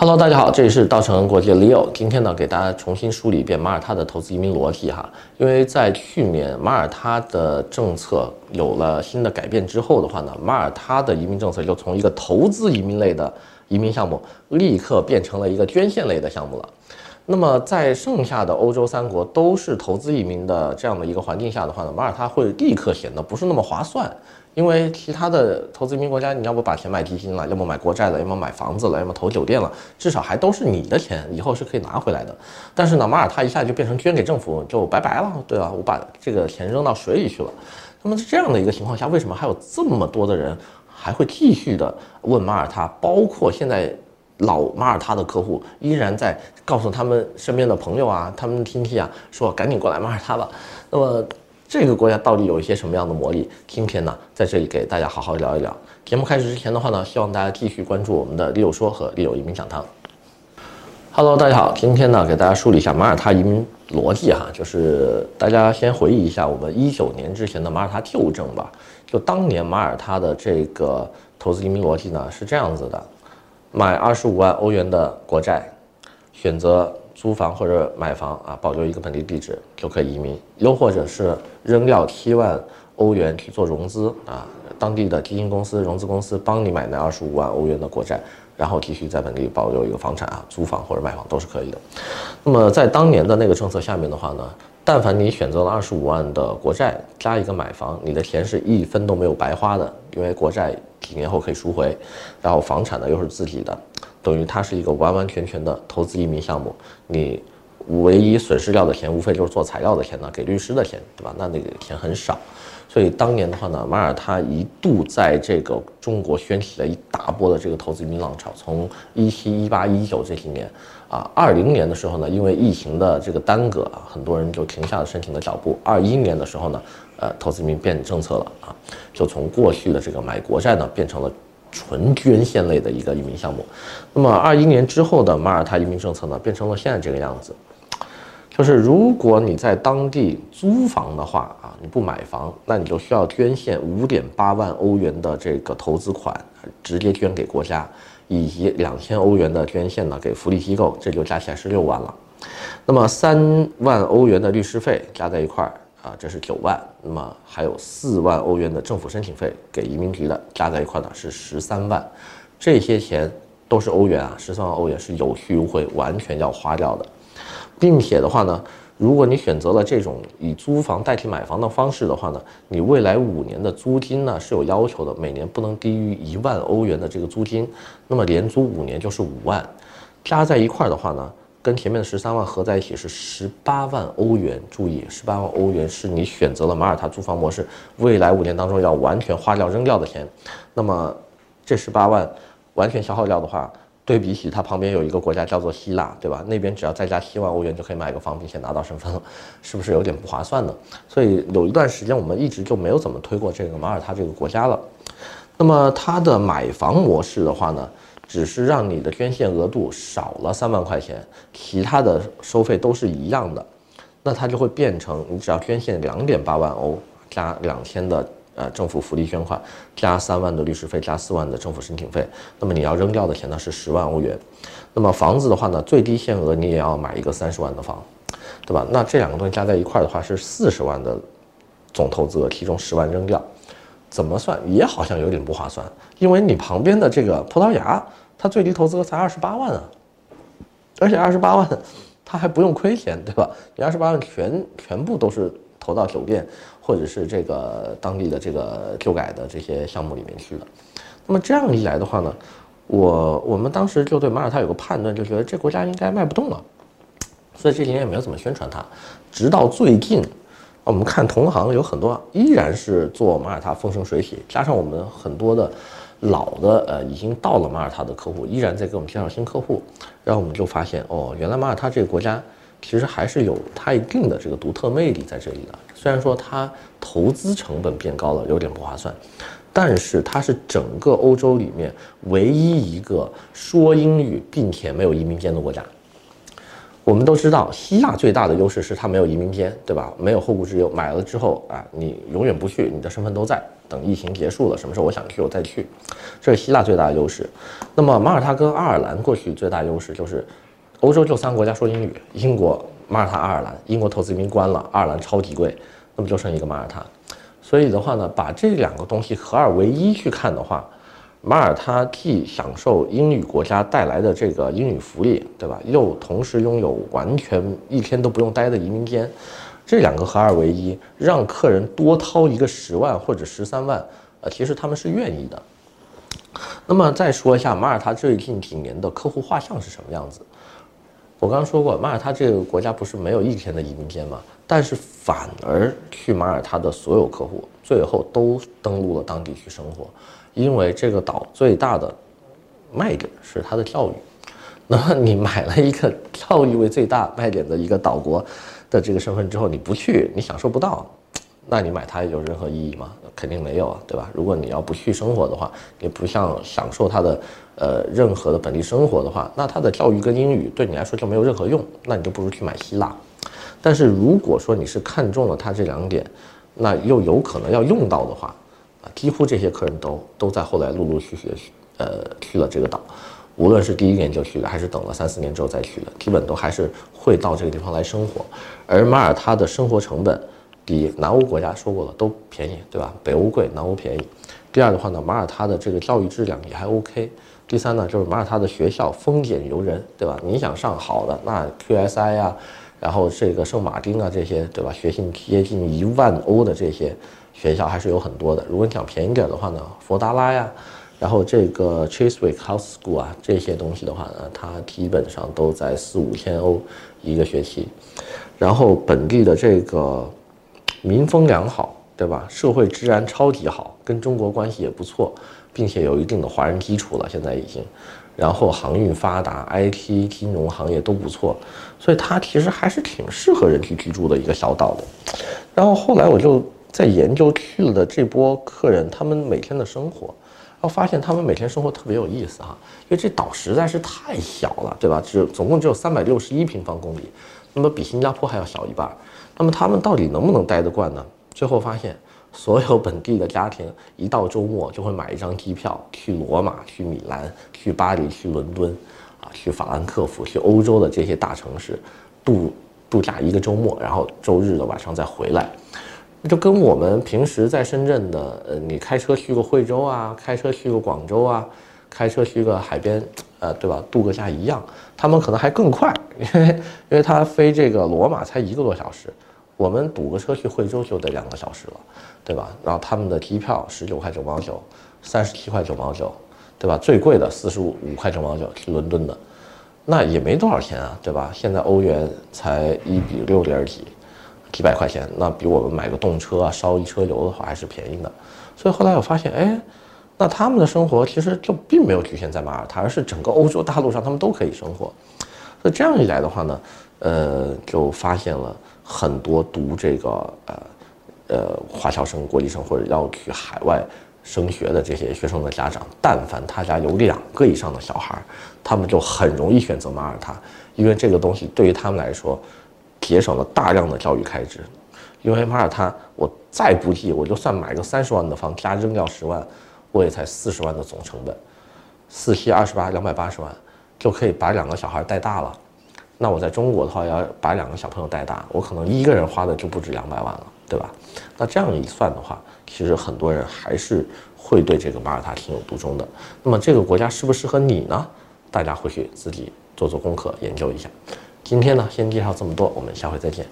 Hello，大家好，这里是稻城国际的 Leo。今天呢，给大家重新梳理一遍马耳他的投资移民逻辑哈。因为在去年马耳他的政策有了新的改变之后的话呢，马耳他的移民政策就从一个投资移民类的移民项目，立刻变成了一个捐献类的项目了。那么在剩下的欧洲三国都是投资移民的这样的一个环境下的话呢，马耳他会立刻显得不是那么划算。因为其他的投资移民国家，你要不把钱买基金了，要么买国债了，要么买房子了，要么投酒店了，至少还都是你的钱，以后是可以拿回来的。但是呢，马耳他一下就变成捐给政府，就拜拜了，对吧？我把这个钱扔到水里去了。那么在这样的一个情况下，为什么还有这么多的人还会继续的问马耳他？包括现在老马耳他的客户依然在告诉他们身边的朋友啊，他们亲戚啊，说赶紧过来马耳他吧。那么。这个国家到底有一些什么样的魔力？今天呢，在这里给大家好好聊一聊。节目开始之前的话呢，希望大家继续关注我们的 Leo 说和 Leo 移民讲堂。Hello，大家好，今天呢，给大家梳理一下马耳他移民逻辑哈，就是大家先回忆一下我们一九年之前的马耳他旧政吧。就当年马耳他的这个投资移民逻辑呢是这样子的：买二十五万欧元的国债，选择。租房或者买房啊，保留一个本地地址就可以移民，又或者是扔掉七万欧元去做融资啊，当地的基金公司、融资公司帮你买那二十五万欧元的国债，然后继续在本地保留一个房产啊，租房或者买房都是可以的。那么在当年的那个政策下面的话呢，但凡你选择了二十五万的国债加一个买房，你的钱是一分都没有白花的，因为国债几年后可以赎回，然后房产呢又是自己的。等于它是一个完完全全的投资移民项目，你唯一损失掉的钱，无非就是做材料的钱呢，给律师的钱，对吧？那那个钱很少，所以当年的话呢，马耳他一度在这个中国掀起了一大波的这个投资移民浪潮。从一七、一八、一九这几年，啊，二零年的时候呢，因为疫情的这个耽搁啊，很多人就停下了申请的脚步。二一年的时候呢，呃，投资移民变政策了啊，就从过去的这个买国债呢，变成了。纯捐献类的一个移民项目，那么二一年之后的马耳他移民政策呢，变成了现在这个样子，就是如果你在当地租房的话啊，你不买房，那你就需要捐献五点八万欧元的这个投资款，直接捐给国家，以及两千欧元的捐献呢给福利机构，这就加起来是六万了。那么三万欧元的律师费加在一块儿。啊，这是九万，那么还有四万欧元的政府申请费给移民局的，加在一块呢是十三万，这些钱都是欧元啊，十三万欧元是有去无回，完全要花掉的，并且的话呢，如果你选择了这种以租房代替买房的方式的话呢，你未来五年的租金呢是有要求的，每年不能低于一万欧元的这个租金，那么连租五年就是五万，加在一块的话呢。跟前面的十三万合在一起是十八万欧元。注意，十八万欧元是你选择了马耳他租房模式，未来五年当中要完全花掉扔掉的钱。那么这十八万完全消耗掉的话，对比起它旁边有一个国家叫做希腊，对吧？那边只要再加七万欧元就可以买个房，并且拿到身份了，是不是有点不划算呢？所以有一段时间我们一直就没有怎么推过这个马耳他这个国家了。那么它的买房模式的话呢？只是让你的捐献额度少了三万块钱，其他的收费都是一样的，那它就会变成你只要捐献两点八万欧加两千的呃政府福利捐款，加三万的律师费，加四万的政府申请费，那么你要扔掉的钱呢是十万欧元。那么房子的话呢，最低限额你也要买一个三十万的房，对吧？那这两个东西加在一块的话是四十万的总投资额，其中十万扔掉。怎么算也好像有点不划算，因为你旁边的这个葡萄牙，它最低投资额才二十八万啊，而且二十八万，它还不用亏钱，对吧？你二十八万全全部都是投到酒店或者是这个当地的这个旧改的这些项目里面去了。那么这样一来的话呢，我我们当时就对马耳他有个判断，就觉得这国家应该卖不动了，所以这几年也没有怎么宣传它，直到最近。我们看同行有很多依然是做马耳他风生水起，加上我们很多的老的呃已经到了马耳他的客户依然在给我们介绍新客户，然后我们就发现哦，原来马耳他这个国家其实还是有它一定的这个独特魅力在这里的。虽然说它投资成本变高了，有点不划算，但是它是整个欧洲里面唯一一个说英语并且没有移民监的国家。我们都知道，希腊最大的优势是它没有移民监，对吧？没有后顾之忧，买了之后啊，你永远不去，你的身份都在。等疫情结束了，什么时候我想去我再去，这是希腊最大的优势。那么马耳他跟爱尔兰过去最大优势就是，欧洲就三个国家说英语，英国、马耳他、爱尔兰。英国投资移民关了，爱尔兰超级贵，那么就剩一个马耳他。所以的话呢，把这两个东西合二为一去看的话。马耳他既享受英语国家带来的这个英语福利，对吧？又同时拥有完全一天都不用待的移民间，这两个合二为一，让客人多掏一个十万或者十三万，呃，其实他们是愿意的。那么再说一下马耳他最近几年的客户画像是什么样子？我刚刚说过，马耳他这个国家不是没有一天的移民间吗？但是反而去马耳他的所有客户最后都登陆了当地去生活。因为这个岛最大的卖点是它的教育，那么你买了一个教育为最大卖点的一个岛国的这个身份之后，你不去，你享受不到，那你买它有任何意义吗？肯定没有啊，对吧？如果你要不去生活的话，你不像享受它的呃任何的本地生活的话，那它的教育跟英语对你来说就没有任何用，那你就不如去买希腊。但是如果说你是看中了它这两点，那又有可能要用到的话。啊，几乎这些客人都都在后来陆陆续续，呃，去了这个岛，无论是第一年就去的，还是等了三四年之后再去的，基本都还是会到这个地方来生活。而马耳他的生活成本比南欧国家说过了都便宜，对吧？北欧贵，南欧便宜。第二的话呢，马耳他的这个教育质量也还 OK。第三呢，就是马耳他的学校丰俭由人，对吧？你想上好的，那 QSI 啊，然后这个圣马丁啊这些，对吧？学信接近一万欧的这些。学校还是有很多的。如果你想便宜点的话呢，佛达拉呀，然后这个 Chiswick House School 啊，这些东西的话呢，它基本上都在四五千欧一个学期。然后本地的这个民风良好，对吧？社会治安超级好，跟中国关系也不错，并且有一定的华人基础了，现在已经。然后航运发达，IT 金融行业都不错，所以它其实还是挺适合人去居住的一个小岛的。然后后来我就。在研究去了的这波客人，他们每天的生活，然后发现他们每天生活特别有意思哈，因为这岛实在是太小了，对吧？只总共只有三百六十一平方公里，那么比新加坡还要小一半。那么他们到底能不能待得惯呢？最后发现，所有本地的家庭一到周末就会买一张机票 去罗马、去米兰、去巴黎、去伦敦，啊，去法兰克福、去欧洲的这些大城市度度假一个周末，然后周日的晚上再回来。就跟我们平时在深圳的，呃，你开车去个惠州啊，开车去个广州啊，开车去个海边，呃，对吧？度个假一样，他们可能还更快，因为因为他飞这个罗马才一个多小时，我们堵个车去惠州就得两个小时了，对吧？然后他们的机票十九块九毛九，三十七块九毛九，对吧？最贵的四十五五块九毛九去伦敦的，那也没多少钱啊，对吧？现在欧元才一比六点几。几百块钱，那比我们买个动车啊，烧一车油的话还是便宜的。所以后来我发现，哎，那他们的生活其实就并没有局限在马耳他，而是整个欧洲大陆上他们都可以生活。所以这样一来的话呢，呃，就发现了很多读这个呃呃华侨生、国际生或者要去海外升学的这些学生的家长，但凡他家有两个以上的小孩，他们就很容易选择马耳他，因为这个东西对于他们来说。节省了大量的教育开支，因为马耳他，我再不济，我就算买个三十万的房，加扔掉十万，我也才四十万的总成本，四七二十八，两百八十万就可以把两个小孩带大了。那我在中国的话，要把两个小朋友带大，我可能一个人花的就不止两百万了，对吧？那这样一算的话，其实很多人还是会对这个马耳他情有独钟的。那么这个国家适不适合你呢？大家回去自己做做功课，研究一下。今天呢，先介绍这么多，我们下回再见。